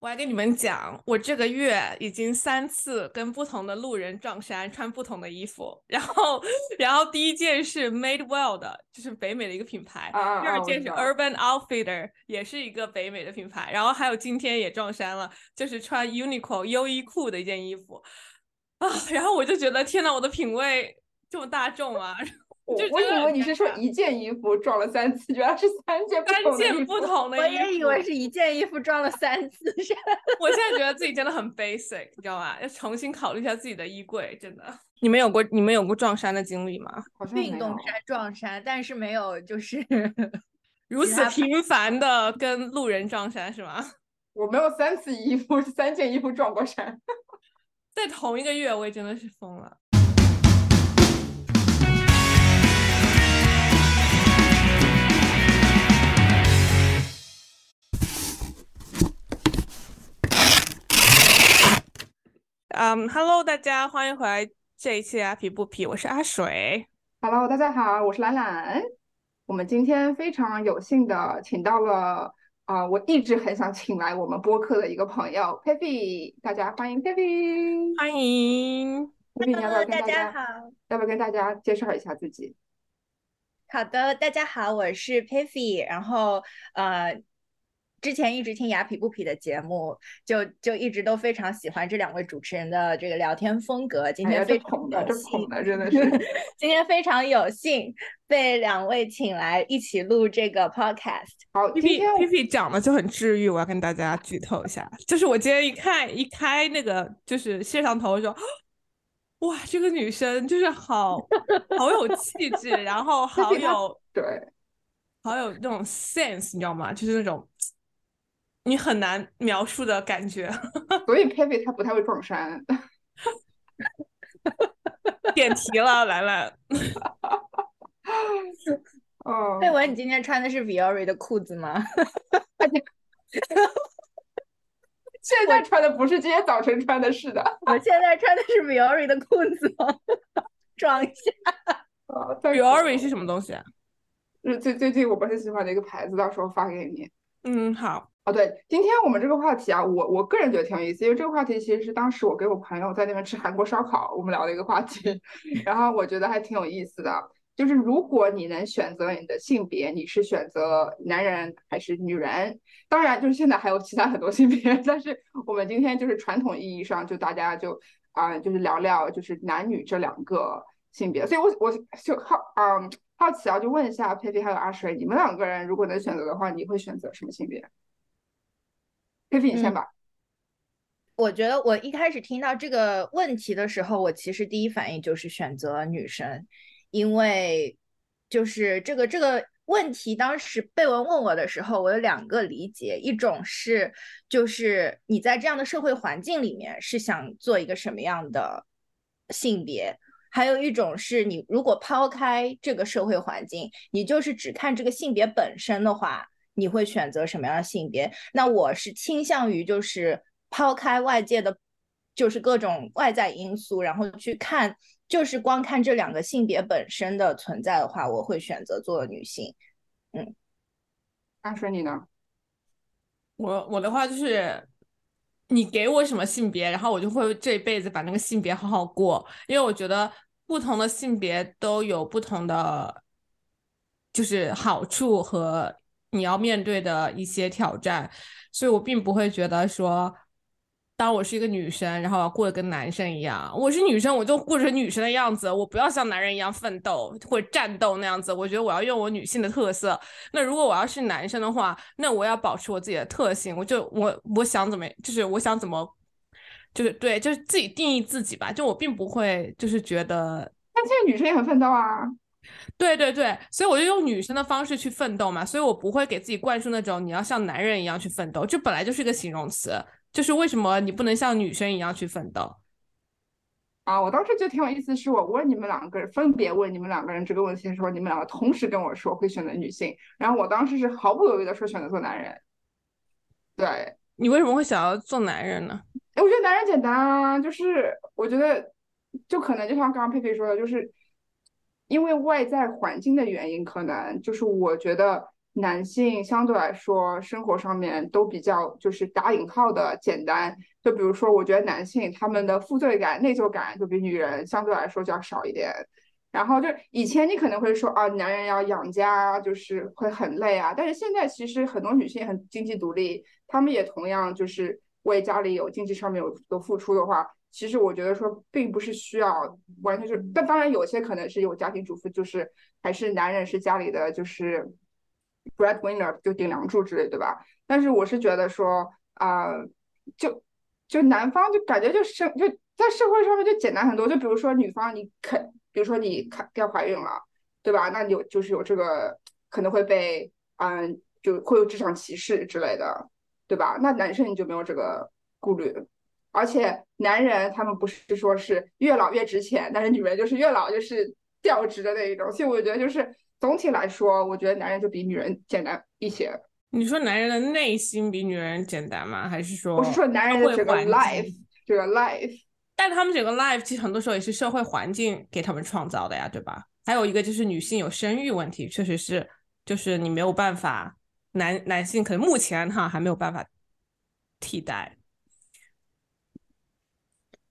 我还跟你们讲，我这个月已经三次跟不同的路人撞衫，穿不同的衣服。然后，然后第一件是 Madewell 的，就是北美的一个品牌；第二件是 Urban Outfitter，也是一个北美的品牌。然后还有今天也撞衫了，就是穿 Uniqlo 优衣库的一件衣服啊。然后我就觉得，天呐，我的品味这么大众啊！我我以为你是说一件衣服撞了三次，原来是三件三件不同的衣服。我也以为是一件衣服撞了三次。我现在觉得自己真的很 basic，你知道吗？要重新考虑一下自己的衣柜，真的。你们有过你们有过撞衫的经历吗？运动衫撞衫，但是没有就是 如此频繁的跟路人撞衫是吗？我没有三次衣服，三件衣服撞过衫，在同一个月，我也真的是疯了。嗯，Hello，大家欢迎回来这一期阿皮不皮，我是阿水。Hello，大家好，我是兰兰。我们今天非常有幸的请到了啊，我一直很想请来我们播客的一个朋友 Pepi，大家欢迎 Pepi，欢迎。Hello，大家好。要不要跟大家介绍一下自己？好的，大家好，我是 Pepi，然后呃。之前一直听雅痞不痞的节目，就就一直都非常喜欢这两位主持人的这个聊天风格。今天非常的，这捧的真的 是。今天非常有幸被两位请来一起录这个 podcast。好，P P P P 讲的就很治愈，我要跟大家剧透一下，就是我今天一看一开那个就是摄像头的时候，哇，这个女生就是好好有气质，然后 好有对，好有那种 sense，你知道吗？就是那种。你很难描述的感觉，所以 Pepe 他不太会撞衫。点题了，兰兰。哦，佩文，你今天穿的是 Viore 的裤子吗？现在穿的不是今天早晨穿的，是的。我现在穿的是 Viore 的裤子，装一下。Viore 是什么东西啊？是最最近我不是喜欢的一个牌子，到时候发给你。嗯，好。哦，对，今天我们这个话题啊，我我个人觉得挺有意思，因为这个话题其实是当时我给我朋友在那边吃韩国烧烤，我们聊的一个话题，然后我觉得还挺有意思的。就是如果你能选择你的性别，你是选择男人还是女人？当然，就是现在还有其他很多性别，但是我们今天就是传统意义上，就大家就啊，就是聊聊就是男女这两个性别。所以我我就好嗯好奇啊，就问一下佩佩还有阿水，你们两个人如果能选择的话，你会选择什么性别？佩佩，你先吧。我觉得我一开始听到这个问题的时候，我其实第一反应就是选择女生，因为就是这个这个问题当时贝文问我的时候，我有两个理解，一种是就是你在这样的社会环境里面是想做一个什么样的性别，还有一种是你如果抛开这个社会环境，你就是只看这个性别本身的话。你会选择什么样的性别？那我是倾向于就是抛开外界的，就是各种外在因素，然后去看，就是光看这两个性别本身的存在的话，我会选择做女性。嗯，阿水你呢？我我的话就是，你给我什么性别，然后我就会这一辈子把那个性别好好过，因为我觉得不同的性别都有不同的，就是好处和。你要面对的一些挑战，所以我并不会觉得说，当我是一个女生，然后要过得跟男生一样。我是女生，我就过成女生的样子，我不要像男人一样奋斗或者战斗那样子。我觉得我要用我女性的特色。那如果我要是男生的话，那我要保持我自己的特性。我就我我想怎么，就是我想怎么，就是对，就是自己定义自己吧。就我并不会就是觉得，但现在女生也很奋斗啊。对对对，所以我就用女生的方式去奋斗嘛，所以我不会给自己灌输那种你要像男人一样去奋斗，这本来就是一个形容词，就是为什么你不能像女生一样去奋斗？啊，我当时觉得挺有意思，是我问你们两个人，分别问你们两个人这个问题的时候，你们两个同时跟我说会选择女性，然后我当时是毫不犹豫的说选择做男人。对你为什么会想要做男人呢？哎，我觉得男人简单啊，就是我觉得就可能就像刚刚佩佩说的，就是。因为外在环境的原因，可能就是我觉得男性相对来说生活上面都比较就是打引号的简单。就比如说，我觉得男性他们的负罪感、内疚感就比女人相对来说就要少一点。然后就以前你可能会说啊，男人要养家，就是会很累啊。但是现在其实很多女性很经济独立，她们也同样就是为家里有经济上面有有付出的话，其实我觉得说并不是需要完全是，但当然有些可能是有家庭主妇，就是还是男人是家里的就是 breadwinner 就顶梁柱之类，对吧？但是我是觉得说啊，就就男方就感觉就生就在社会上面就简单很多，就比如说女方你肯。比如说你看要怀孕了，对吧？那你有就是有这个可能会被嗯，就会有职场歧视之类的，对吧？那男生你就没有这个顾虑，而且男人他们不是说是越老越值钱，但是女人就是越老就是掉值的那一种。所以我觉得就是总体来说，我觉得男人就比女人简单一些。你说男人的内心比女人简单吗？还是说我是说男人的这个 life 这个 life。但他们整个 life 其实很多时候也是社会环境给他们创造的呀，对吧？还有一个就是女性有生育问题，确实是，就是你没有办法，男男性可能目前哈还没有办法替代。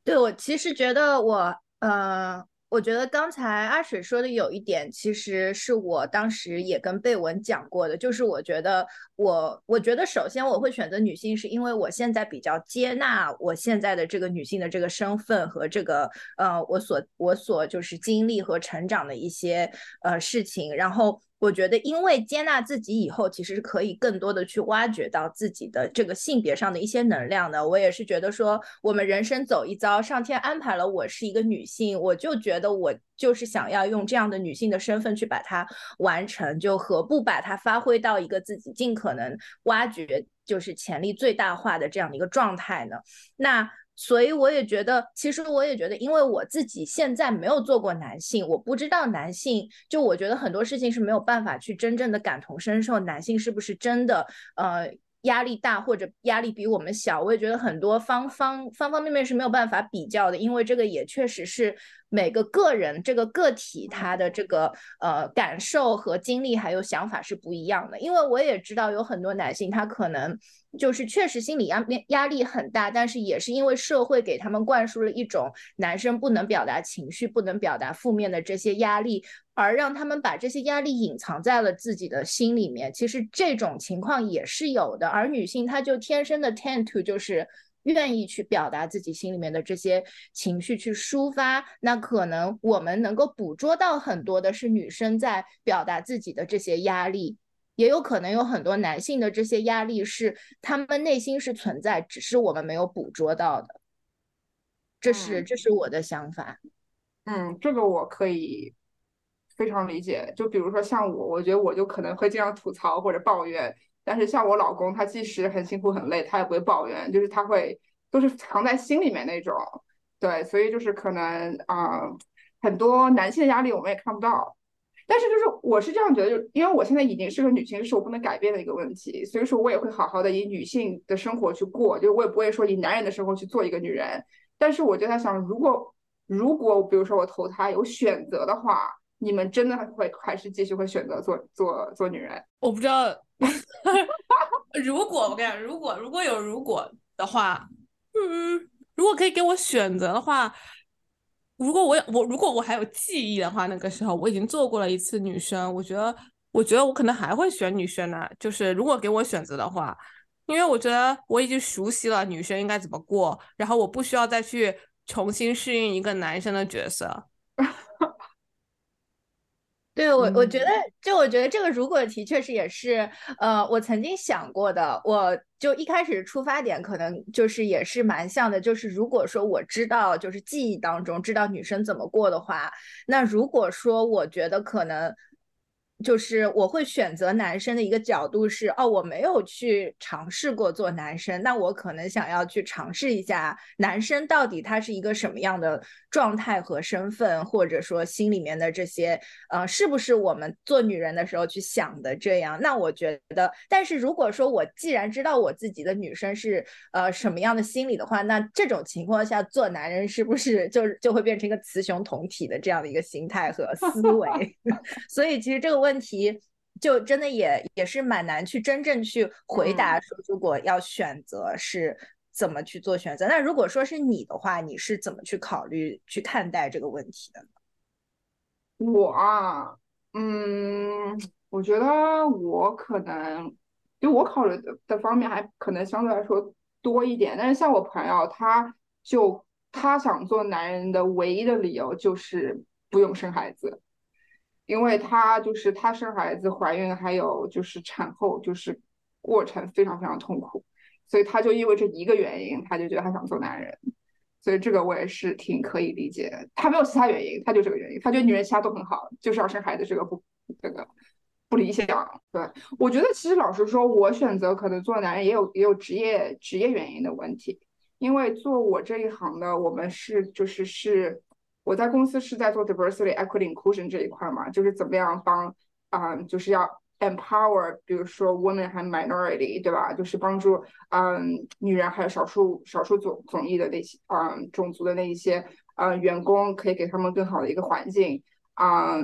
对我其实觉得我呃。我觉得刚才阿水说的有一点，其实是我当时也跟贝文讲过的，就是我觉得我，我觉得首先我会选择女性，是因为我现在比较接纳我现在的这个女性的这个身份和这个呃我所我所就是经历和成长的一些呃事情，然后。我觉得，因为接纳自己以后，其实是可以更多的去挖掘到自己的这个性别上的一些能量的。我也是觉得说，我们人生走一遭，上天安排了我是一个女性，我就觉得我就是想要用这样的女性的身份去把它完成，就何不把它发挥到一个自己尽可能挖掘就是潜力最大化的这样的一个状态呢？那。所以我也觉得，其实我也觉得，因为我自己现在没有做过男性，我不知道男性，就我觉得很多事情是没有办法去真正的感同身受，男性是不是真的呃压力大或者压力比我们小？我也觉得很多方方方方面面是没有办法比较的，因为这个也确实是每个个人这个个体他的这个呃感受和经历还有想法是不一样的。因为我也知道有很多男性他可能。就是确实心理压压力很大，但是也是因为社会给他们灌输了一种男生不能表达情绪、不能表达负面的这些压力，而让他们把这些压力隐藏在了自己的心里面。其实这种情况也是有的，而女性她就天生的 tend to 就是愿意去表达自己心里面的这些情绪去抒发。那可能我们能够捕捉到很多的是女生在表达自己的这些压力。也有可能有很多男性的这些压力是他们内心是存在，只是我们没有捕捉到的。这是这是我的想法。嗯，这个我可以非常理解。就比如说像我，我觉得我就可能会经常吐槽或者抱怨，但是像我老公，他即使很辛苦很累，他也不会抱怨，就是他会都是藏在心里面那种。对，所以就是可能啊，很多男性的压力我们也看不到。但是就是我是这样觉得，就因为我现在已经是个女性，是我不能改变的一个问题，所以说我也会好好的以女性的生活去过，就我也不会说以男人的生活去做一个女人。但是我就在想，如果如果比如说我投胎有选择的话，你们真的会还是继续会选择做做做女人？我不知道，如果我跟你讲，如果如果有如果的话，嗯，如果可以给我选择的话。如果我我如果我还有记忆的话，那个时候我已经做过了一次女生，我觉得我觉得我可能还会选女生呢。就是如果给我选择的话，因为我觉得我已经熟悉了女生应该怎么过，然后我不需要再去重新适应一个男生的角色。对我，我觉得，就我觉得这个如果题确实也是，呃，我曾经想过的。我就一开始出发点可能就是也是蛮像的，就是如果说我知道，就是记忆当中知道女生怎么过的话，那如果说我觉得可能。就是我会选择男生的一个角度是，哦，我没有去尝试过做男生，那我可能想要去尝试一下男生到底他是一个什么样的状态和身份，或者说心里面的这些，呃，是不是我们做女人的时候去想的这样？那我觉得，但是如果说我既然知道我自己的女生是呃什么样的心理的话，那这种情况下做男人是不是就就会变成一个雌雄同体的这样的一个心态和思维？所以其实这个问。问题就真的也也是蛮难去真正去回答说，如果要选择是怎么去做选择。那如果说是你的话，你是怎么去考虑去看待这个问题的呢？我啊，嗯，我觉得我可能就我考虑的的方面还可能相对来说多一点，但是像我朋友，他就他想做男人的唯一的理由就是不用生孩子。因为她就是她生孩子、怀孕还有就是产后就是过程非常非常痛苦，所以她就因为这一个原因，她就觉得她想做男人，所以这个我也是挺可以理解。她没有其他原因，她就这个原因，她觉得女人其他都很好，就是要生孩子这个不这个不理想。对我觉得其实老实说，我选择可能做男人也有也有职业职业原因的问题，因为做我这一行的，我们是就是是。我在公司是在做 diversity equity inclusion 这一块嘛，就是怎么样帮啊，就是要 empower，比如说 women 和 minority，对吧？就是帮助嗯女人还有少数少数种种裔的那些嗯种族的那一些呃员工，可以给他们更好的一个环境啊，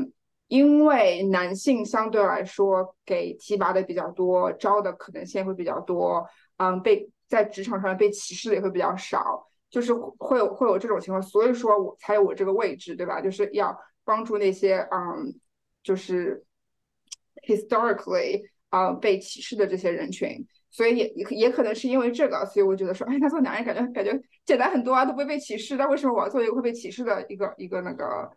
因为男性相对来说给提拔的比较多，招的可能性会比较多，嗯，被在职场上被歧视的也会比较少。就是会有会有这种情况，所以说我才有我这个位置，对吧？就是要帮助那些嗯，就是 historically 啊被歧视的这些人群，所以也也也可能是因为这个，所以我觉得说，哎，他做男人感觉感觉简单很多啊，都不会被歧视。但为什么我要做一个会被歧视的一个一个那个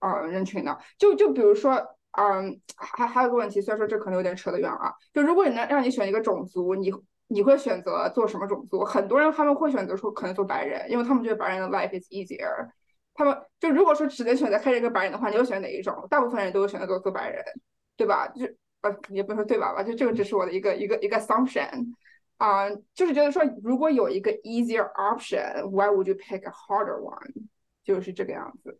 呃人群呢？就就比如说，嗯，还还有个问题，虽然说这可能有点扯得远啊，就如果你能让你选一个种族，你。你会选择做什么种族？很多人他们会选择说可能做白人，因为他们觉得白人的 life is easier。他们就如果说只能选择开一个白人的话，你会选哪一种？大部分人都会选择做做白人，对吧？就呃也不能说对吧吧，就这个只是我的一个一个一个 assumption 啊，就是觉得说如果有一个 easier option，why would you pick a harder one？就是这个样子。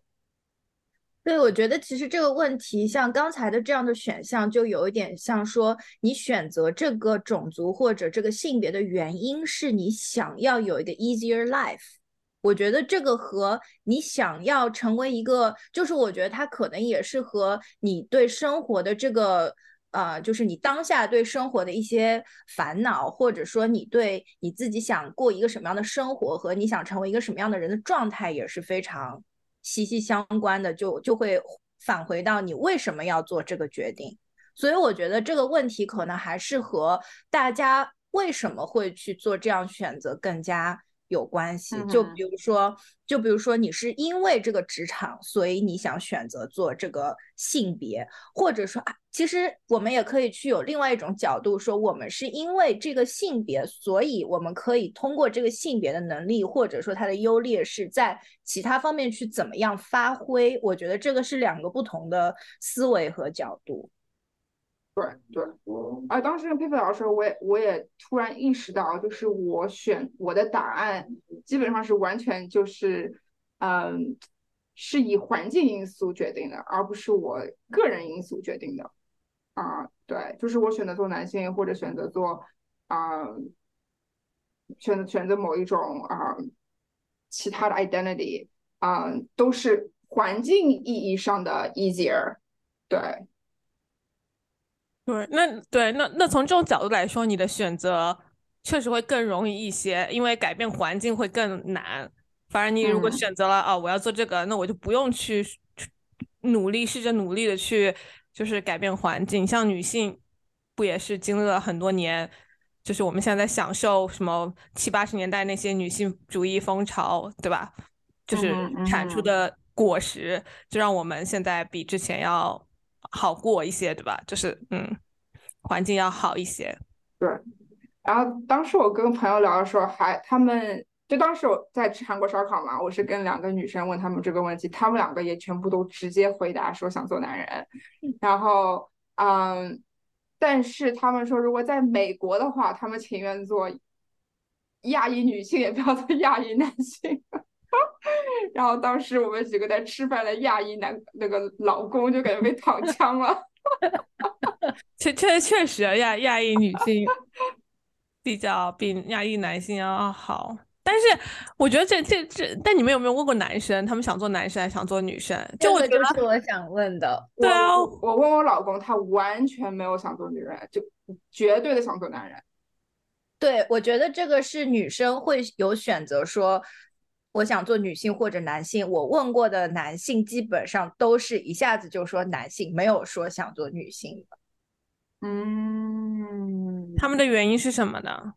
对，我觉得其实这个问题，像刚才的这样的选项，就有一点像说，你选择这个种族或者这个性别的原因是你想要有一个 easier life。我觉得这个和你想要成为一个，就是我觉得它可能也是和你对生活的这个，呃，就是你当下对生活的一些烦恼，或者说你对你自己想过一个什么样的生活和你想成为一个什么样的人的状态也是非常。息息相关的就就会返回到你为什么要做这个决定，所以我觉得这个问题可能还是和大家为什么会去做这样选择更加。有关系，就比如说，就比如说，你是因为这个职场，所以你想选择做这个性别，或者说啊，其实我们也可以去有另外一种角度说，我们是因为这个性别，所以我们可以通过这个性别的能力，或者说它的优劣势，在其他方面去怎么样发挥。我觉得这个是两个不同的思维和角度。对对，而当时跟佩佩老师，我也我也突然意识到，就是我选我的答案基本上是完全就是，嗯，是以环境因素决定的，而不是我个人因素决定的。啊，对，就是我选择做男性，或者选择做啊，选择选择某一种啊其他的 identity 啊，都是环境意义上的 easier，对。对，那对那那从这种角度来说，你的选择确实会更容易一些，因为改变环境会更难。反而你如果选择了啊，我要做这个，那我就不用去努力，试着努力的去就是改变环境。像女性不也是经历了很多年，就是我们现在在享受什么七八十年代那些女性主义风潮，对吧？就是产出的果实，就让我们现在比之前要。好过一些，对吧？就是嗯，环境要好一些。对。然后当时我跟朋友聊的时候，还他们就当时我在吃韩国烧烤嘛，我是跟两个女生问他们这个问题，他们两个也全部都直接回答说想做男人。然后嗯，但是他们说如果在美国的话，他们情愿做亚裔女性，也不要做亚裔男性。然后当时我们几个在吃饭的亚裔男那个老公就感觉被躺枪了，确确确实亚亚裔女性比较比亚裔男性要好，但但是我觉得这这这，但你们有没有问过男生，他们想做男生还是想做女生？就我觉得是我想问的。对啊，我问我老公，他完全没有想做女人，就绝对的想做男人。对，我觉得这个是女生会有选择，说我想做女性或者男性。我问过的男性基本上都是一下子就说男性，没有说想做女性的。嗯，他们的原因是什么呢？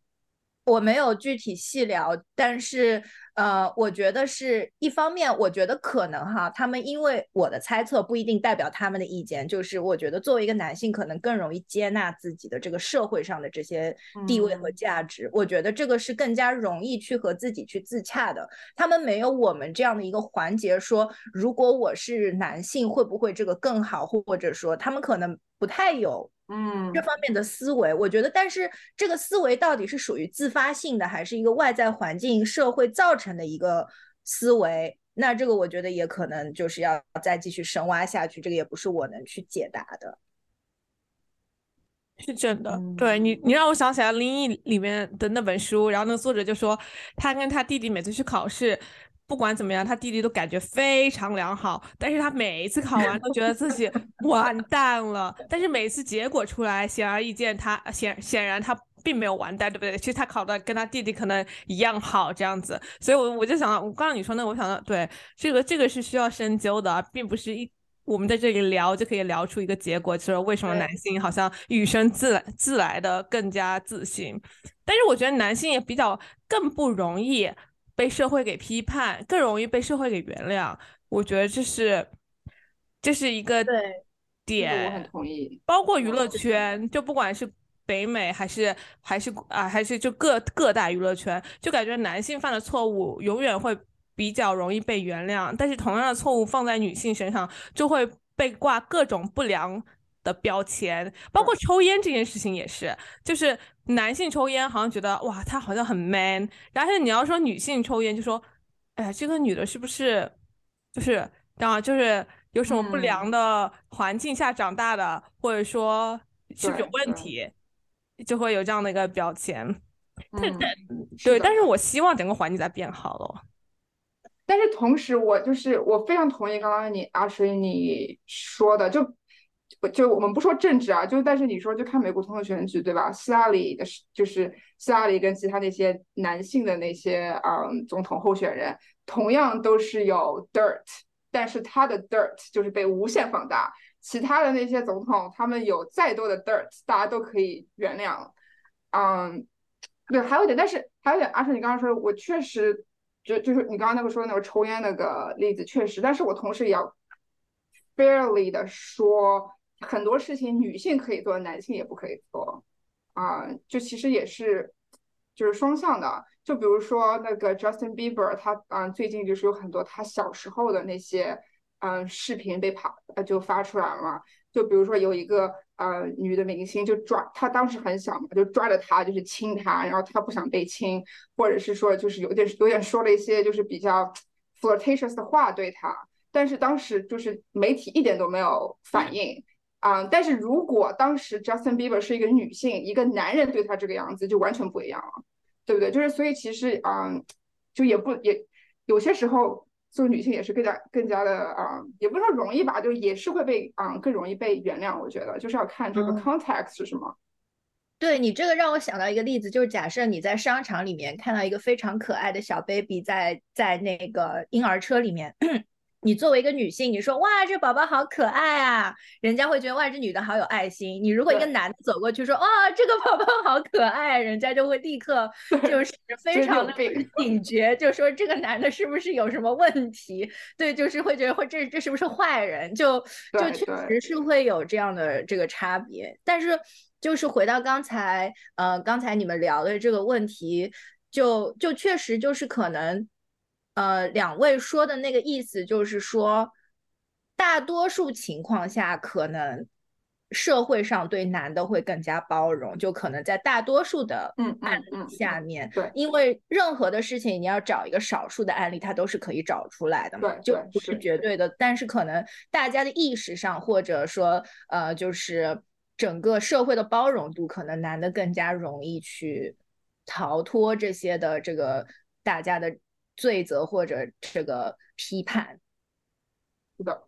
我没有具体细聊，但是呃，我觉得是一方面，我觉得可能哈，他们因为我的猜测不一定代表他们的意见，就是我觉得作为一个男性，可能更容易接纳自己的这个社会上的这些地位和价值，我觉得这个是更加容易去和自己去自洽的。他们没有我们这样的一个环节，说如果我是男性会不会这个更好，或者说他们可能不太有。嗯，这方面的思维，我觉得，但是这个思维到底是属于自发性的，还是一个外在环境、社会造成的一个思维？那这个我觉得也可能就是要再继续深挖下去，这个也不是我能去解答的。是真的，对你，你让我想起来《灵异》里面的那本书，然后那个作者就说，他跟他弟弟每次去考试。不管怎么样，他弟弟都感觉非常良好，但是他每一次考完都觉得自己 完蛋了。但是每次结果出来，显而易见，他显显然他并没有完蛋，对不对？其实他考的跟他弟弟可能一样好，这样子。所以，我我就想到，我刚刚你说那，我想到，对这个这个是需要深究的，并不是一我们在这里聊就可以聊出一个结果，就是为什么男性好像与生自来自来的更加自信。但是我觉得男性也比较更不容易。被社会给批判，更容易被社会给原谅。我觉得这是这是一个点，我很同意。包括娱乐圈，就不管是北美还是还是啊还是就各各大娱乐圈，就感觉男性犯的错误永远会比较容易被原谅，但是同样的错误放在女性身上就会被挂各种不良的标签。包括抽烟这件事情也是，就是。男性抽烟好像觉得哇，他好像很 man，然后你要说女性抽烟，就说，哎，这个女的是不是就是啊，就是有什么不良的环境下长大的，或者说是不是有问题，就会有这样的一个标签。但但对，但是我希望整个环境在变好了。但是同时，我就是我非常同意刚刚你阿水你说的，就。就我们不说政治啊，就但是你说就看美国总统选举对吧？希拉里的，就是希拉里跟其他那些男性的那些嗯总统候选人，同样都是有 dirt，但是他的 dirt 就是被无限放大。其他的那些总统，他们有再多的 dirt，大家都可以原谅。嗯，对，还有一点，但是还有一点，阿胜，你刚刚说，我确实就就是你刚刚那个说的那个抽烟那个例子，确实，但是我同时也要 fairly 的说。很多事情女性可以做，男性也不可以做，啊，就其实也是，就是双向的。就比如说那个 Justin Bieber，他嗯最近就是有很多他小时候的那些嗯视频被跑呃就发出来了。就比如说有一个呃女的明星就抓他当时很小嘛，就抓着他就是亲他，然后他不想被亲，或者是说就是有点有点说了一些就是比较 flirtatious 的话对他，但是当时就是媒体一点都没有反应。啊，但是如果当时 Justin Bieber 是一个女性，一个男人对她这个样子就完全不一样了，对不对？就是所以其实啊，就也不也有些时候做女性也是更加更加的啊，也不是说容易吧，就也是会被啊更容易被原谅。我觉得就是要看这个 context 是什么。对你这个让我想到一个例子，就是假设你在商场里面看到一个非常可爱的小 baby 在在那个婴儿车里面。你作为一个女性，你说哇，这宝宝好可爱啊，人家会觉得哇，这女的好有爱心。你如果一个男的走过去说哇，这个宝宝好可爱，人家就会立刻就是 非常的警觉，就说这个男的是不是有什么问题？对，就是会觉得会这这是不是坏人？就就确实是会有这样的这个差别。但是就是回到刚才呃刚才你们聊的这个问题，就就确实就是可能。呃，两位说的那个意思就是说，大多数情况下，可能社会上对男的会更加包容，就可能在大多数的案例下面，对，因为任何的事情你要找一个少数的案例，它都是可以找出来的嘛，就不是绝对的。但是可能大家的意识上，或者说呃，就是整个社会的包容度，可能男的更加容易去逃脱这些的这个。大家的罪责或者这个批判。是的，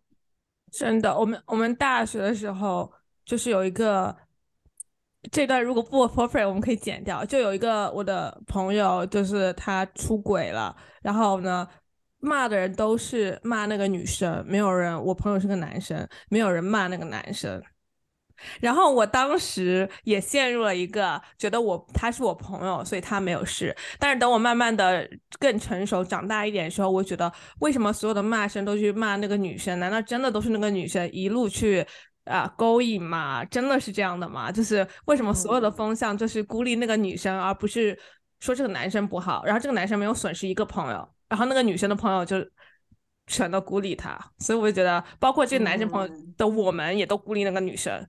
真的，我们我们大学的时候就是有一个这段如果不 perfect，我们可以剪掉，就有一个我的朋友就是他出轨了，然后呢骂的人都是骂那个女生，没有人，我朋友是个男生，没有人骂那个男生。然后我当时也陷入了一个觉得我他是我朋友，所以他没有事。但是等我慢慢的更成熟、长大一点的时候，我觉得为什么所有的骂声都去骂那个女生？难道真的都是那个女生一路去啊勾引吗？真的是这样的吗？就是为什么所有的风向就是孤立那个女生，而不是说这个男生不好？然后这个男生没有损失一个朋友，然后那个女生的朋友就全都孤立他。所以我就觉得，包括这个男生朋友的我们也都孤立那个女生。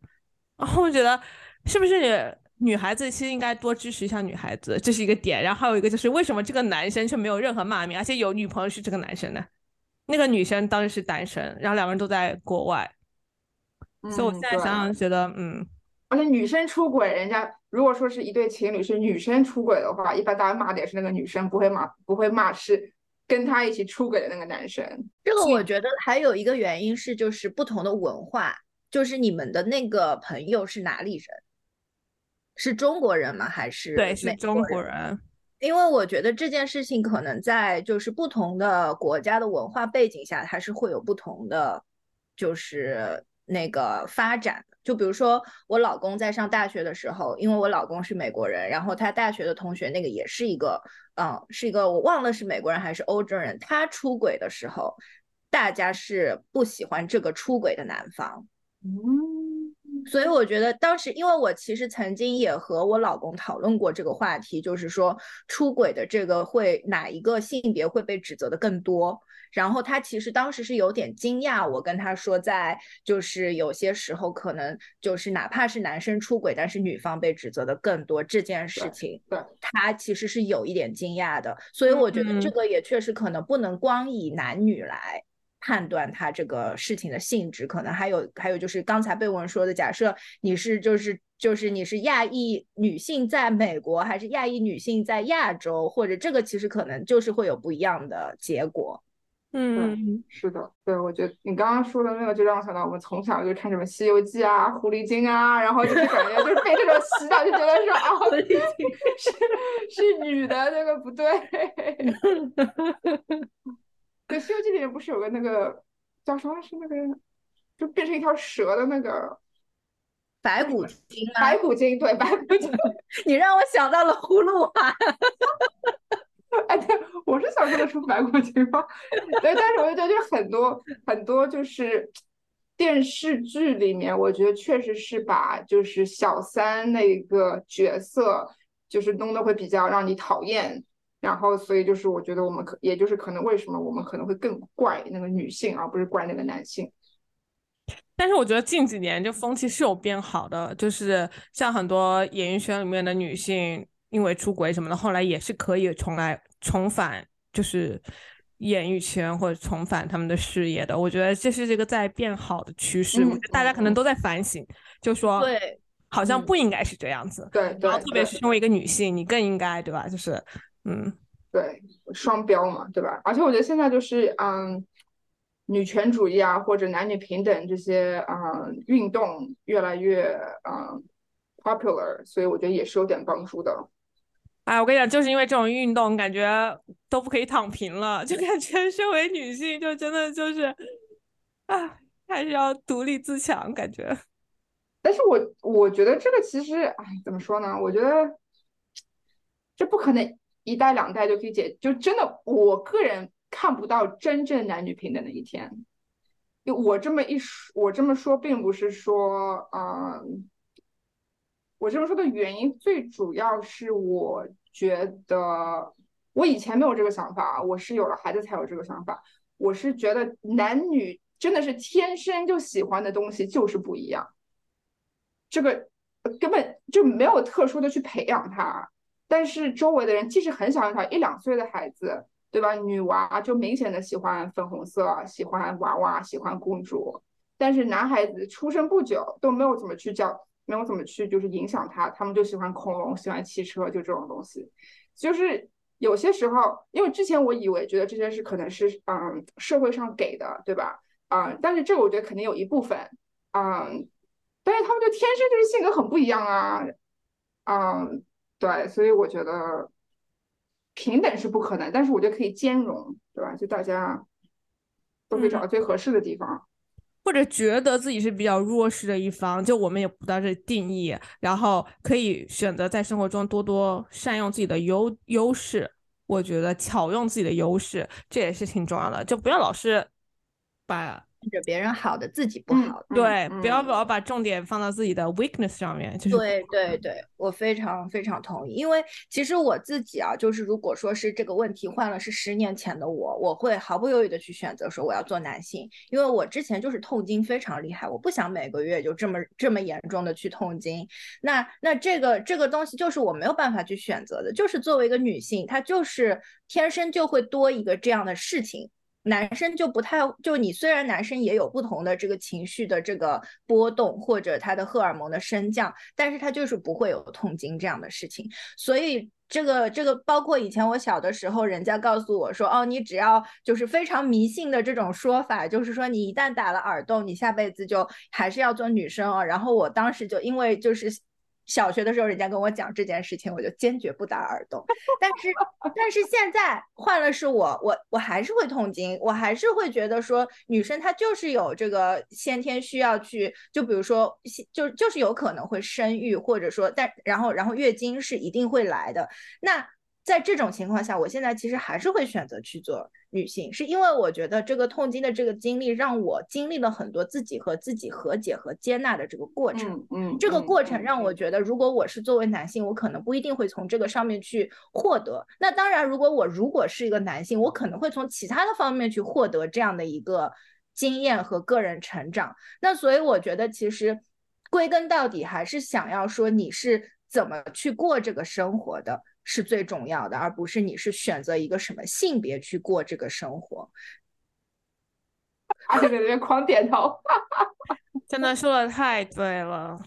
然后我觉得，是不是女孩子其实应该多支持一下女孩子，这是一个点。然后还有一个就是，为什么这个男生却没有任何骂名，而且有女朋友是这个男生呢？那个女生当时是单身，然后两个人都在国外。所以我现在想想，觉得嗯，而且女生出轨，人家如果说是一对情侣是女生出轨的话，一般大家骂的也是那个女生，不会骂不会骂是跟他一起出轨的那个男生。这个我觉得还有一个原因是，就是不同的文化。就是你们的那个朋友是哪里人？是中国人吗？还是对，是中国人。因为我觉得这件事情可能在就是不同的国家的文化背景下，它是会有不同的就是那个发展。就比如说我老公在上大学的时候，因为我老公是美国人，然后他大学的同学那个也是一个，嗯，是一个我忘了是美国人还是欧洲人。他出轨的时候，大家是不喜欢这个出轨的男方。嗯，所以我觉得当时，因为我其实曾经也和我老公讨论过这个话题，就是说出轨的这个会哪一个性别会被指责的更多？然后他其实当时是有点惊讶，我跟他说，在就是有些时候可能就是哪怕是男生出轨，但是女方被指责的更多这件事情，对，他其实是有一点惊讶的。所以我觉得这个也确实可能不能光以男女来。判断他这个事情的性质，可能还有还有就是刚才贝文说的，假设你是就是就是你是亚裔女性在美国，还是亚裔女性在亚洲，或者这个其实可能就是会有不一样的结果。嗯，是的，对，我觉得你刚刚说的那个就让我想到我们从小就看什么《西游记》啊、《狐狸精》啊，然后就是感觉就是被这种洗脑，就觉得说啊，狐狸精 是是女的，那个不对。对，《西游记》里面不是有个那个叫什么？是那个就变成一条蛇的那个白骨精啊？白骨精，对，白骨精。你让我想到了葫芦娃。哎，对，我是想说的出白骨精吗？对，但是我就觉得就很多很多就是电视剧里面，我觉得确实是把就是小三那个角色就是弄得会比较让你讨厌。然后，所以就是我觉得我们可，也就是可能为什么我们可能会更怪那个女性，而不是怪那个男性。但是我觉得近几年这风气是有变好的，就是像很多演艺圈里面的女性，因为出轨什么的，后来也是可以重来重返，就是演艺圈或者重返他们的事业的。我觉得这是这个在变好的趋势，大家可能都在反省，就说对，好像不应该是这样子。对，然后特别是身为一个女性，你更应该对吧？就是。嗯，对，双标嘛，对吧？而且我觉得现在就是，嗯，女权主义啊，或者男女平等这些，嗯，运动越来越，嗯，popular，所以我觉得也是有点帮助的。哎，我跟你讲，就是因为这种运动，感觉都不可以躺平了，就感觉身为女性，就真的就是，啊，还是要独立自强，感觉。但是我我觉得这个其实，哎，怎么说呢？我觉得这不可能。一代两代就可以解，就真的，我个人看不到真正男女平等的一天。我这么一说，我这么说并不是说，嗯，我这么说的原因最主要是我觉得我以前没有这个想法，我是有了孩子才有这个想法。我是觉得男女真的是天生就喜欢的东西就是不一样，这个根本就没有特殊的去培养他。但是周围的人，即使很小很小一两岁的孩子，对吧？女娃就明显的喜欢粉红色，喜欢娃娃，喜欢公主。但是男孩子出生不久都没有怎么去教，没有怎么去就是影响他，他们就喜欢恐龙，喜欢汽车，就这种东西。就是有些时候，因为之前我以为觉得这些是可能是嗯社会上给的，对吧？啊，但是这个我觉得肯定有一部分，嗯，但是他们就天生就是性格很不一样啊，嗯，对，所以我觉得平等是不可能，但是我觉得可以兼容，对吧？就大家都可以找到最合适的地方。或者觉得自己是比较弱势的一方，就我们也不到这定义，然后可以选择在生活中多多善用自己的优优势。我觉得巧用自己的优势，这也是挺重要的，就不要老是把。看着别人好的，自己不好。对，不要老把重点放到自己的 weakness 上面。就是对对对，我非常非常同意。因为其实我自己啊，就是如果说是这个问题换了是十年前的我，我会毫不犹豫的去选择说我要做男性，因为我之前就是痛经非常厉害，我不想每个月就这么这么严重的去痛经。那那这个这个东西就是我没有办法去选择的，就是作为一个女性，她就是天生就会多一个这样的事情。男生就不太就你虽然男生也有不同的这个情绪的这个波动或者他的荷尔蒙的升降，但是他就是不会有痛经这样的事情。所以这个这个包括以前我小的时候，人家告诉我说，哦，你只要就是非常迷信的这种说法，就是说你一旦打了耳洞，你下辈子就还是要做女生哦。然后我当时就因为就是。小学的时候，人家跟我讲这件事情，我就坚决不打耳洞。但是，但是现在换了是我，我我还是会痛经，我还是会觉得说，女生她就是有这个先天需要去，就比如说，就就是有可能会生育，或者说，但然后然后月经是一定会来的。那在这种情况下，我现在其实还是会选择去做。女性是因为我觉得这个痛经的这个经历让我经历了很多自己和自己和解和接纳的这个过程。嗯，这个过程让我觉得，如果我是作为男性，我可能不一定会从这个上面去获得。那当然，如果我如果是一个男性，我可能会从其他的方面去获得这样的一个经验和个人成长。那所以我觉得，其实归根到底还是想要说你是怎么去过这个生活的。是最重要的，而不是你是选择一个什么性别去过这个生活。阿姐在那边狂点头，真的说的太对了。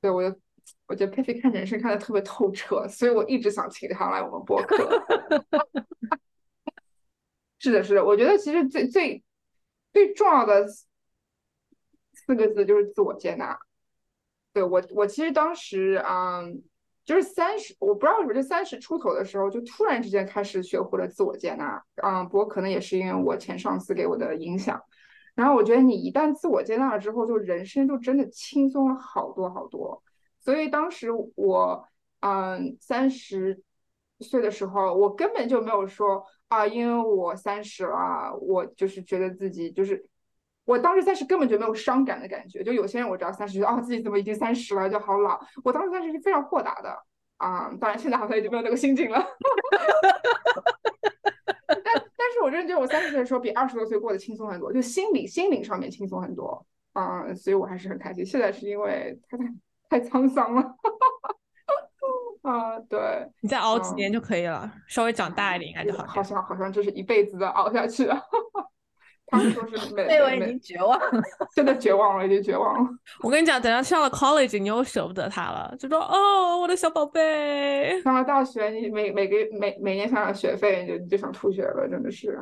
对我就，我觉得佩佩看人生看的特别透彻，所以我一直想请他来我们播客。是的，是的，我觉得其实最最最重要的四个字就是自我接纳。对我，我其实当时嗯。就是三十，我不知道为什么，就三十出头的时候，就突然之间开始学会了自我接纳。嗯，不过可能也是因为我前上司给我的影响。然后我觉得你一旦自我接纳了之后，就人生就真的轻松了好多好多。所以当时我，嗯，三十岁的时候，我根本就没有说啊，因为我三十了，我就是觉得自己就是，我当时三十根本就没有伤感的感觉。就有些人我知道三十岁啊，自己怎么已经三十了，就好老。我当时三十是非常豁达的。啊，当然现在好像已经没有那个心境了。但但是我真的觉得我三十岁的时候比二十多岁过得轻松很多，就心理心灵上面轻松很多。啊，所以我还是很开心。现在是因为太太太沧桑了。啊，对，你再熬几年就可以了，稍微长大一点应该就好。好像好像这是一辈子的熬下去。他们说是美，贝已经绝望了，真的绝望了，已经绝望了。我跟你讲，等到上了 college，你又舍不得他了，就说哦，我的小宝贝。上了大学，你每每个每每年想想学费，你就你就想吐血了，真的是。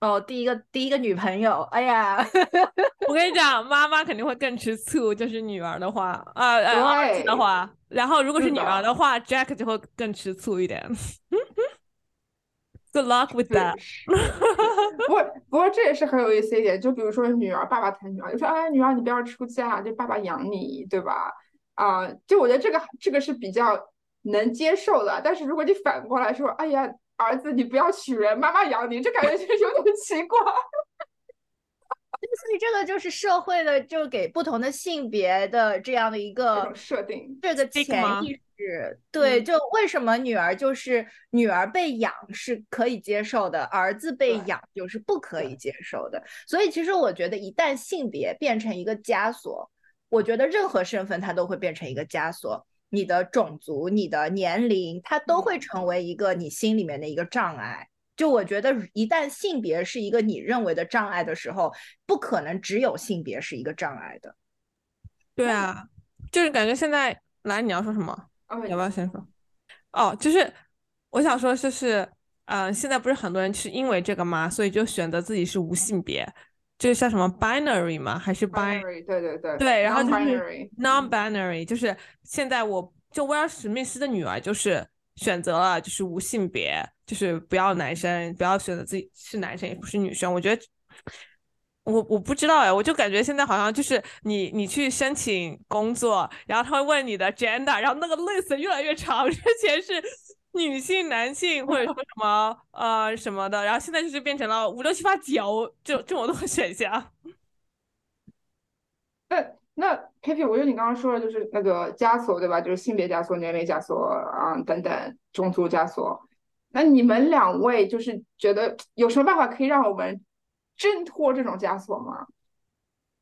哦，第一个第一个女朋友，哎呀，我跟你讲，妈妈肯定会更吃醋，就是女儿的话，啊，儿子的话，然后如果是女儿的话，Jack 就会更吃醋一点。Good luck with that。不过，不过这也是很有意思一点。就比如说，女儿爸爸疼女儿，就说：“哎，女儿你不要出嫁，就爸爸养你，对吧？”啊，就我觉得这个这个是比较能接受的。但是如果你反过来说：“哎呀，儿子你不要娶人，妈妈养你”，这感觉就 有点奇怪。所以这个就是社会的，就给不同的性别的这样的一个设定，这个潜意识，对，就为什么女儿就是女儿被养是可以接受的，儿子被养就是不可以接受的。所以其实我觉得，一旦性别变成一个枷锁，我觉得任何身份它都会变成一个枷锁，你的种族、你的年龄，它都会成为一个你心里面的一个障碍。就我觉得，一旦性别是一个你认为的障碍的时候，不可能只有性别是一个障碍的。对啊，就是感觉现在来，你要说什么？要不要先说？哦，就是我想说就是，嗯，现在不是很多人是因为这个吗？所以就选择自己是无性别，就是像什么 binary 吗？还是 binary？对对对，对，然后就是 non-binary，就是现在我就威尔史密斯的女儿就是选择了就是无性别，就是不要男生，不要选择自己是男生也不是女生。我觉得我我不知道哎，我就感觉现在好像就是你你去申请工作，然后他会问你的 gender，然后那个 list 越来越长，之前是。女性、男性，或者说什么呃什么的，然后现在就是变成了五六七八九这这么多选项。那那 K P，我觉得你刚刚说的就是那个枷锁对吧？就是性别枷锁、年龄枷锁啊等等种族枷锁。那你们两位就是觉得有什么办法可以让我们挣脱这种枷锁吗？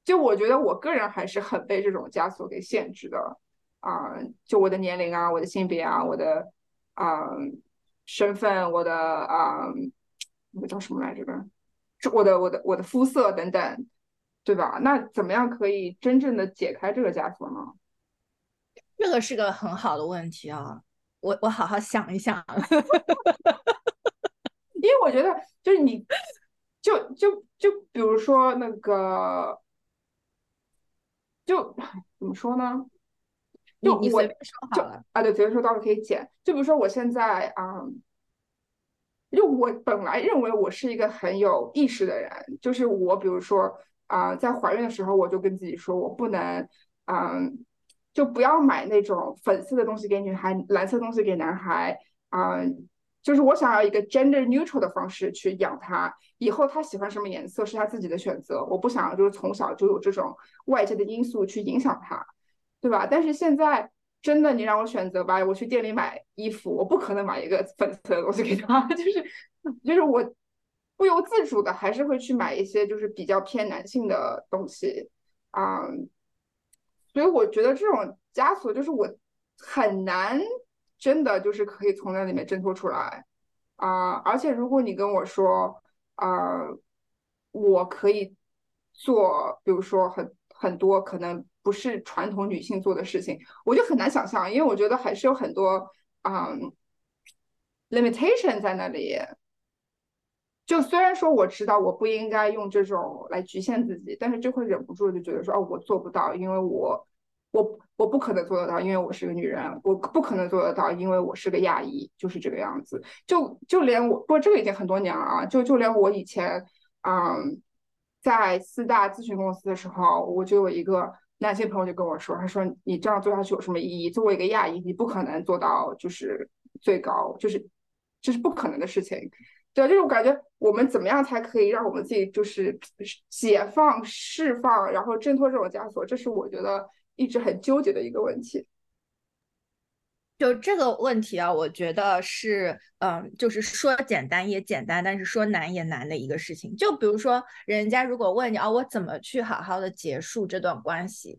就我觉得我个人还是很被这种枷锁给限制的啊，就我的年龄啊，我的性别啊，我的。啊，身份，我的啊，那个叫什么来着的？我的我的我的肤色等等，对吧？那怎么样可以真正的解开这个枷锁呢？这个是个很好的问题啊，我我好好想一想。因为我觉得，就是你，就就就比如说那个，就怎么说呢？就你随便说啊，对，随便说到时候可以剪。就比如说我现在啊，就我本来认为我是一个很有意识的人，就是我比如说啊，在怀孕的时候我就跟自己说，我不能嗯，就不要买那种粉色的东西给女孩，蓝色东西给男孩啊，就是我想要一个 gender neutral 的方式去养他，以后他喜欢什么颜色是他自己的选择，我不想就是从小就有这种外界的因素去影响他。对吧？但是现在真的，你让我选择吧，我去店里买衣服，我不可能买一个粉色的东西给他，就是就是我不由自主的还是会去买一些就是比较偏男性的东西啊，所以我觉得这种枷锁就是我很难真的就是可以从那里面挣脱出来啊，而且如果你跟我说啊，我可以做，比如说很很多可能。不是传统女性做的事情，我就很难想象，因为我觉得还是有很多嗯 limitation 在那里。就虽然说我知道我不应该用这种来局限自己，但是就会忍不住就觉得说哦，我做不到，因为我我我不可能做得到，因为我是个女人，我不可能做得到，因为我是个亚裔，就是这个样子。就就连我，不过这个已经很多年了啊，就就连我以前嗯在四大咨询公司的时候，我就有一个。男性朋友就跟我说：“他说你这样做下去有什么意义？作为一个亚裔，你不可能做到就是最高，就是这是不可能的事情。对，就是我感觉我们怎么样才可以让我们自己就是 解放、释放，然后挣脱这种枷锁？这是我觉得一直很纠结的一个问题。就这个问题啊，我觉得是，嗯，就是说简单也简单，但是说难也难的一个事情。就比如说，人家如果问你啊，我怎么去好好的结束这段关系？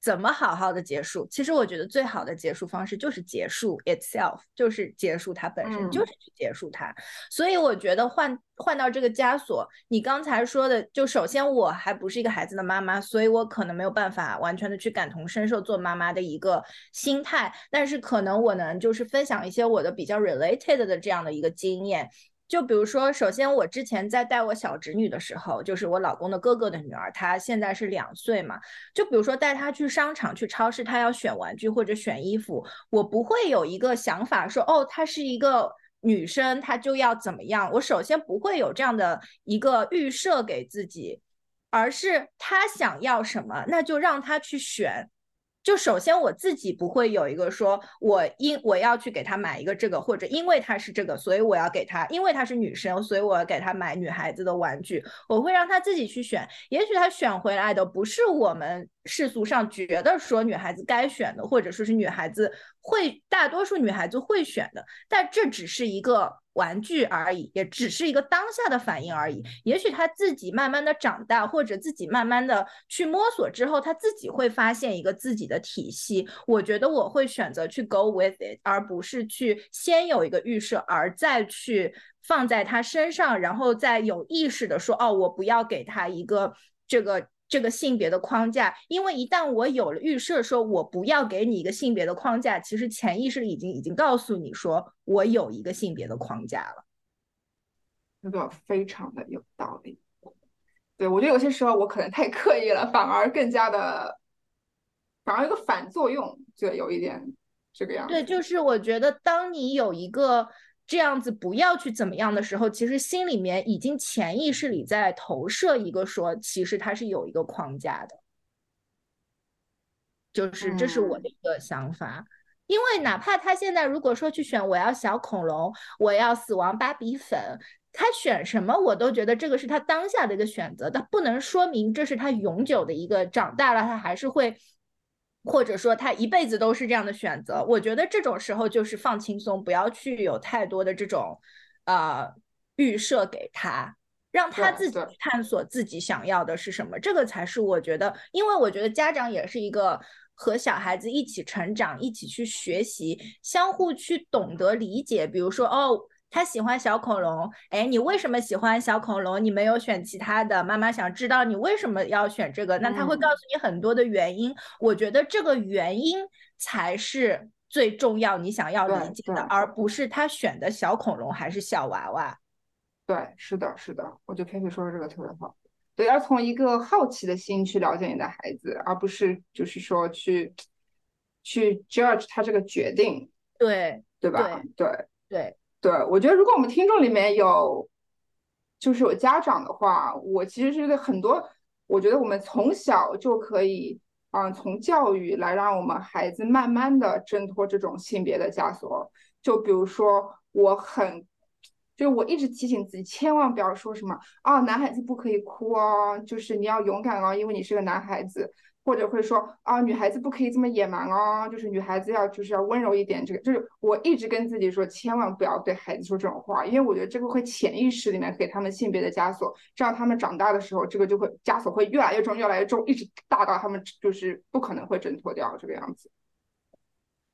怎么好好的结束？其实我觉得最好的结束方式就是结束 itself，就是结束它本身，就是去结束它。所以我觉得换换到这个枷锁，你刚才说的，就首先我还不是一个孩子的妈妈，所以我可能没有办法完全的去感同身受做妈妈的一个心态，但是可能我能就是分享一些我的比较 related 的这样的一个经验。就比如说，首先我之前在带我小侄女的时候，就是我老公的哥哥的女儿，她现在是两岁嘛。就比如说带她去商场、去超市，她要选玩具或者选衣服，我不会有一个想法说，哦，她是一个女生，她就要怎么样。我首先不会有这样的一个预设给自己，而是她想要什么，那就让她去选。就首先我自己不会有一个说，我因我要去给她买一个这个，或者因为她是这个，所以我要给她，因为她是女生，所以我要给她买女孩子的玩具。我会让她自己去选，也许她选回来的不是我们世俗上觉得说女孩子该选的，或者说是女孩子会大多数女孩子会选的，但这只是一个。玩具而已，也只是一个当下的反应而已。也许他自己慢慢的长大，或者自己慢慢的去摸索之后，他自己会发现一个自己的体系。我觉得我会选择去 go with it，而不是去先有一个预设，而再去放在他身上，然后再有意识的说，哦，我不要给他一个这个这个性别的框架，因为一旦我有了预设，说我不要给你一个性别的框架，其实潜意识里已经已经告诉你说我有一个性别的框架了。这个非常的有道理。对我觉得有些时候我可能太刻意了，反而更加的，反而一个反作用，就有一点这个样子。对，就是我觉得当你有一个。这样子不要去怎么样的时候，其实心里面已经潜意识里在投射一个说，其实它是有一个框架的，就是这是我的一个想法。因为哪怕他现在如果说去选我要小恐龙，我要死亡芭比粉，他选什么我都觉得这个是他当下的一个选择，但不能说明这是他永久的一个长大了他还是会。或者说他一辈子都是这样的选择，我觉得这种时候就是放轻松，不要去有太多的这种，呃，预设给他，让他自己探索自己想要的是什么，这个才是我觉得，因为我觉得家长也是一个和小孩子一起成长、一起去学习、相互去懂得理解，比如说哦。他喜欢小恐龙，哎，你为什么喜欢小恐龙？你没有选其他的，妈妈想知道你为什么要选这个。那他会告诉你很多的原因，我觉得这个原因才是最重要，你想要理解的，而不是他选的小恐龙还是小娃娃。对，是的，是的，我觉得佩佩说的这个特别好。对，要从一个好奇的心去了解你的孩子，而不是就是说去去 judge 他这个决定。对，对吧？对，对。对，对我觉得如果我们听众里面有，就是有家长的话，我其实是很多，我觉得我们从小就可以，嗯，从教育来让我们孩子慢慢的挣脱这种性别的枷锁。就比如说，我很，就是我一直提醒自己，千万不要说什么啊，男孩子不可以哭哦，就是你要勇敢哦，因为你是个男孩子。或者会说啊，女孩子不可以这么野蛮哦，就是女孩子要就是要温柔一点。这个就是我一直跟自己说，千万不要对孩子说这种话，因为我觉得这个会潜意识里面给他们性别的枷锁，这样他们长大的时候，这个就会枷锁会越来越重，越来越重，一直大到他们就是不可能会挣脱掉这个样子。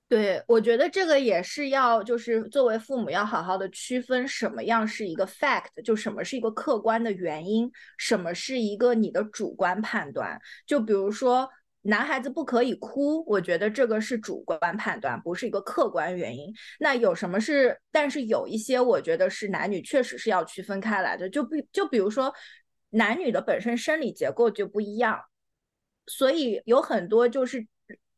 对，我觉得这个也是要，就是作为父母要好好的区分什么样是一个 fact，就什么是一个客观的原因，什么是一个你的主观判断。就比如说男孩子不可以哭，我觉得这个是主观判断，不是一个客观原因。那有什么是？但是有一些我觉得是男女确实是要区分开来的。就比就比如说男女的本身生理结构就不一样，所以有很多就是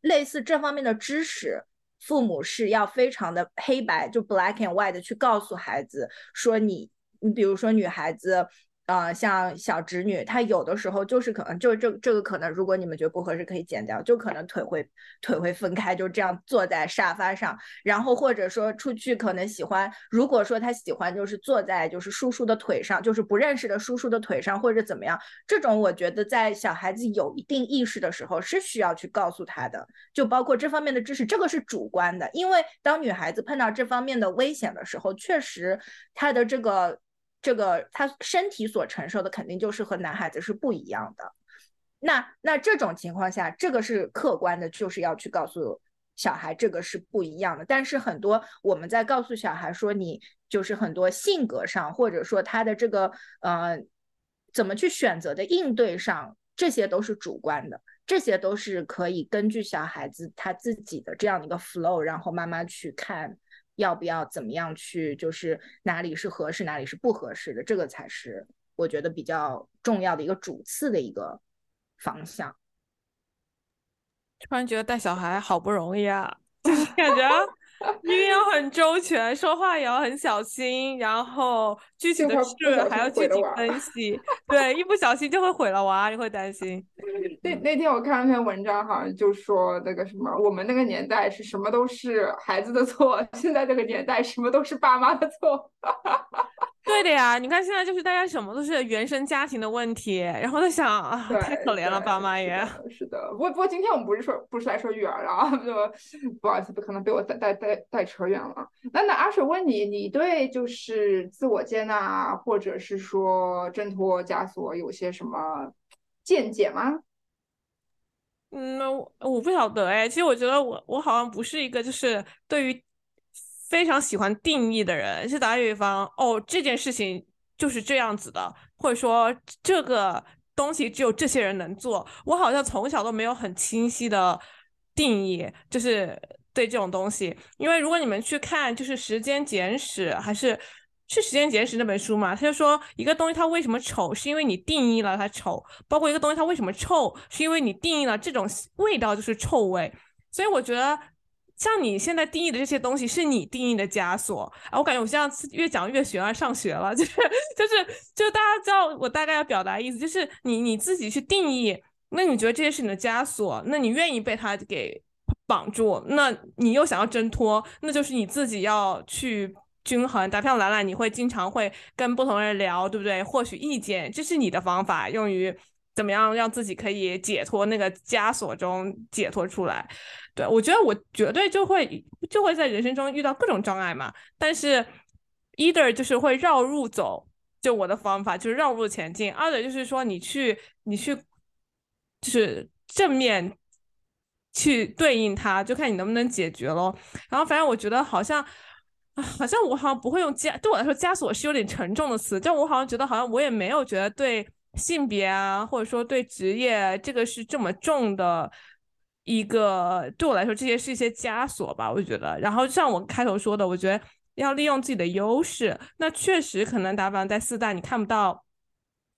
类似这方面的知识。父母是要非常的黑白，就 black and white 的去告诉孩子说你，你比如说女孩子。呃，像小侄女，她有的时候就是可能就这这个可能，如果你们觉得不合适，可以剪掉，就可能腿会腿会分开，就这样坐在沙发上，然后或者说出去可能喜欢，如果说他喜欢就是坐在就是叔叔的腿上，就是不认识的叔叔的腿上或者怎么样，这种我觉得在小孩子有一定意识的时候是需要去告诉他的，就包括这方面的知识，这个是主观的，因为当女孩子碰到这方面的危险的时候，确实她的这个。这个他身体所承受的肯定就是和男孩子是不一样的。那那这种情况下，这个是客观的，就是要去告诉小孩这个是不一样的。但是很多我们在告诉小孩说，你就是很多性格上，或者说他的这个呃怎么去选择的应对上，这些都是主观的，这些都是可以根据小孩子他自己的这样的一个 flow，然后慢慢去看。要不要怎么样去？就是哪里是合适，哪里是不合适的，这个才是我觉得比较重要的一个主次的一个方向。突然觉得带小孩好不容易啊，就 是感觉。一定要很周全，说话也要很小心，然后具体的事还要具体分析。对，一不小心就会毁了娃，你会担心。那那天我看了篇文章，好像就说那个什么，我们那个年代是什么都是孩子的错，现在这个年代什么都是爸妈的错。对的呀，你看现在就是大家什么都是原生家庭的问题，然后在想啊，太可怜了，爸妈也。是的，不过不过今天我们不是说不是来说育儿的啊，就不好意思，可能被我带带带带扯远了。那那阿水问你，你对就是自我接纳或者是说挣脱枷锁有些什么见解吗？嗯，我我不晓得哎，其实我觉得我我好像不是一个就是对于。非常喜欢定义的人是打比方哦，这件事情就是这样子的，或者说这个东西只有这些人能做。我好像从小都没有很清晰的定义，就是对这种东西。因为如果你们去看，就是《时间简史》还是。是《时间简史》那本书嘛？他就说一个东西它为什么丑，是因为你定义了它丑；包括一个东西它为什么臭，是因为你定义了这种味道就是臭味。所以我觉得，像你现在定义的这些东西，是你定义的枷锁。啊，我感觉我现在越讲越学而上学了，就是就是就大家知道我大概要表达意思，就是你你自己去定义，那你觉得这些是你的枷锁，那你愿意被它给绑住，那你又想要挣脱，那就是你自己要去。均衡，打票兰兰，你会经常会跟不同人聊，对不对？获取意见，这是你的方法，用于怎么样让自己可以解脱那个枷锁中解脱出来。对我觉得我绝对就会就会在人生中遇到各种障碍嘛，但是 either 就是会绕路走，就我的方法就是绕路前进二的就是说你去你去就是正面去对应它，就看你能不能解决咯。然后反正我觉得好像。啊，好像我好像不会用枷，对我来说枷锁是有点沉重的词。就我好像觉得，好像我也没有觉得对性别啊，或者说对职业这个是这么重的一个，对我来说这些是一些枷锁吧。我觉得，然后像我开头说的，我觉得要利用自己的优势。那确实可能打比方在四大你看不到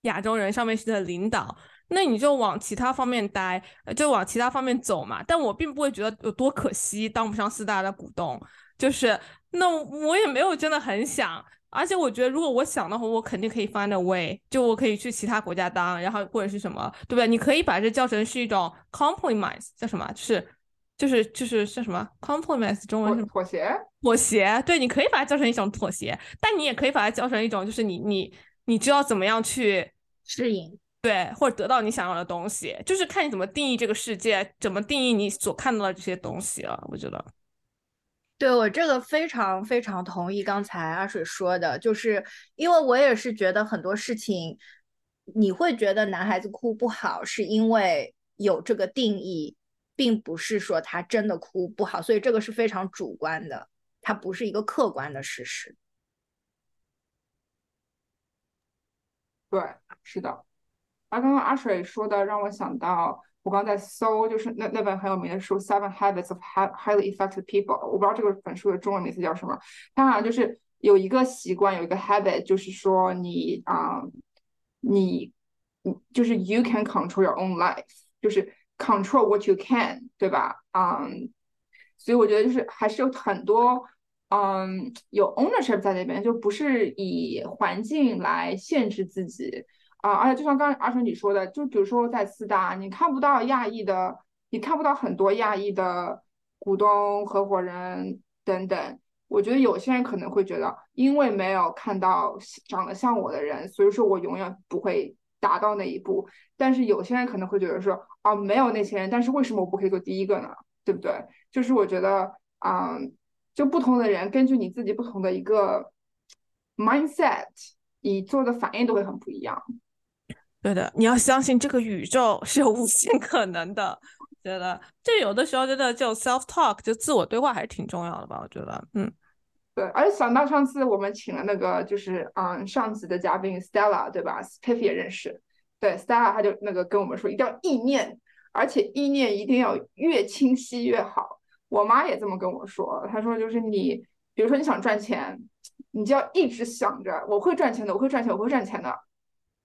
亚洲人上面是的领导，那你就往其他方面待，就往其他方面走嘛。但我并不会觉得有多可惜，当不上四大的股东，就是。那我也没有真的很想，而且我觉得如果我想的话，我肯定可以 find a way，就我可以去其他国家当，然后或者是什么，对不对？你可以把这叫成是一种 compromise，叫什么？就是就是就是叫什么 compromise？中文是妥协？妥协？对，你可以把它叫成一种妥协，但你也可以把它叫成一种，就是你你你知道怎么样去适应，对，或者得到你想要的东西，就是看你怎么定义这个世界，怎么定义你所看到的这些东西了。我觉得。对我这个非常非常同意刚才阿水说的，就是因为我也是觉得很多事情，你会觉得男孩子哭不好，是因为有这个定义，并不是说他真的哭不好，所以这个是非常主观的，它不是一个客观的事实。对，是的。啊，刚刚阿水说的让我想到。我刚在搜，就是那那本很有名的书《Seven Habits of Highly Effective People》，我不知道这个本书的中文名字叫什么。它好像就是有一个习惯，有一个 habit，就是说你啊，你就是 you can control your own life，就是 control what you can，对吧？嗯，所以我觉得就是还是有很多嗯有 ownership 在那边，就不是以环境来限制自己。啊，而且就像刚阿成你说的，就比如说在四大，你看不到亚裔的，你看不到很多亚裔的股东、合伙人等等。我觉得有些人可能会觉得，因为没有看到长得像我的人，所以说我永远不会达到那一步。但是有些人可能会觉得说，啊，没有那些人，但是为什么我不可以做第一个呢？对不对？就是我觉得，嗯，就不同的人根据你自己不同的一个 mindset，你做的反应都会很不一样。对的，你要相信这个宇宙是有无限可能的。觉得这有的时候真的就 self talk 就自我对话还是挺重要的吧？我觉得，嗯，对。而且想到上次我们请了那个就是嗯上级的嘉宾 Stella，对吧 stef 也认识。对 Stella，他就那个跟我们说，一定要意念，而且意念一定要越清晰越好。我妈也这么跟我说，她说就是你，比如说你想赚钱，你就要一直想着我会赚钱的，我会赚钱，我会赚钱的。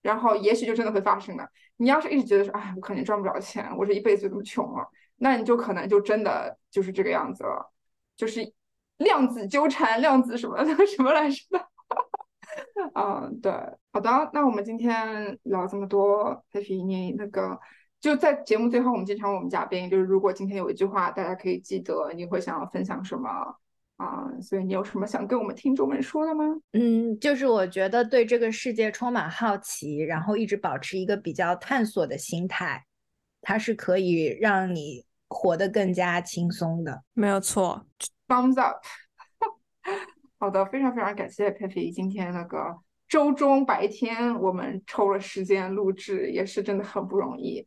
然后也许就真的会发生了。你要是一直觉得说，哎，我肯定赚不了钱，我这一辈子就这么穷了，那你就可能就真的就是这个样子了，就是量子纠缠，量子什么 什么来着的。嗯，对，好的，那我们今天聊这么多，黑皮你那个就在节目最后，我们经常问我们嘉宾，就是如果今天有一句话，大家可以记得，你会想要分享什么？啊，所以你有什么想跟我们听众们说的吗？嗯，就是我觉得对这个世界充满好奇，然后一直保持一个比较探索的心态，它是可以让你活得更加轻松的。没有错，thumbs up。好的，非常非常感谢佩佩今天那个周中白天我们抽了时间录制，也是真的很不容易。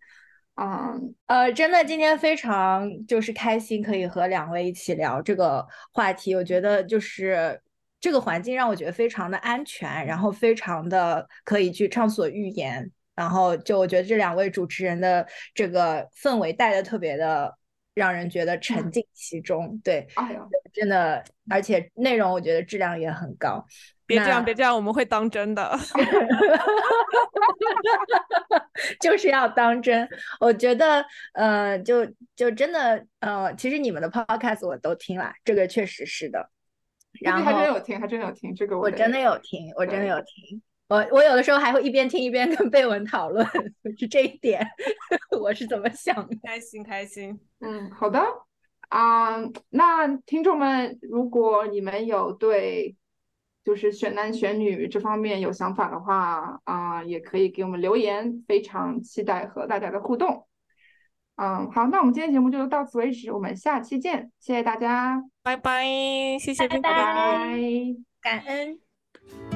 嗯，呃，真的今天非常就是开心，可以和两位一起聊这个话题。我觉得就是这个环境让我觉得非常的安全，然后非常的可以去畅所欲言。然后就我觉得这两位主持人的这个氛围带的特别的让人觉得沉浸其中，对，哎呀，真的，而且内容我觉得质量也很高。别这样，别这样，我们会当真的。就是要当真。我觉得，呃，就就真的，呃，其实你们的 podcast 我都听了，这个确实是的。然后还真有听，还真有听，这个得我真的有听，我真的有听。我我有的时候还会一边听一边跟贝文讨论，是这一点，我是怎么想的？开心开心，嗯，好的啊，那听众们，如果你们有对就是选男选女这方面有想法的话啊，也可以给我们留言，非常期待和大家的互动。嗯，好，那我们今天节目就到此为止，我们下期见，谢谢大家，拜拜，谢谢拜拜。感恩。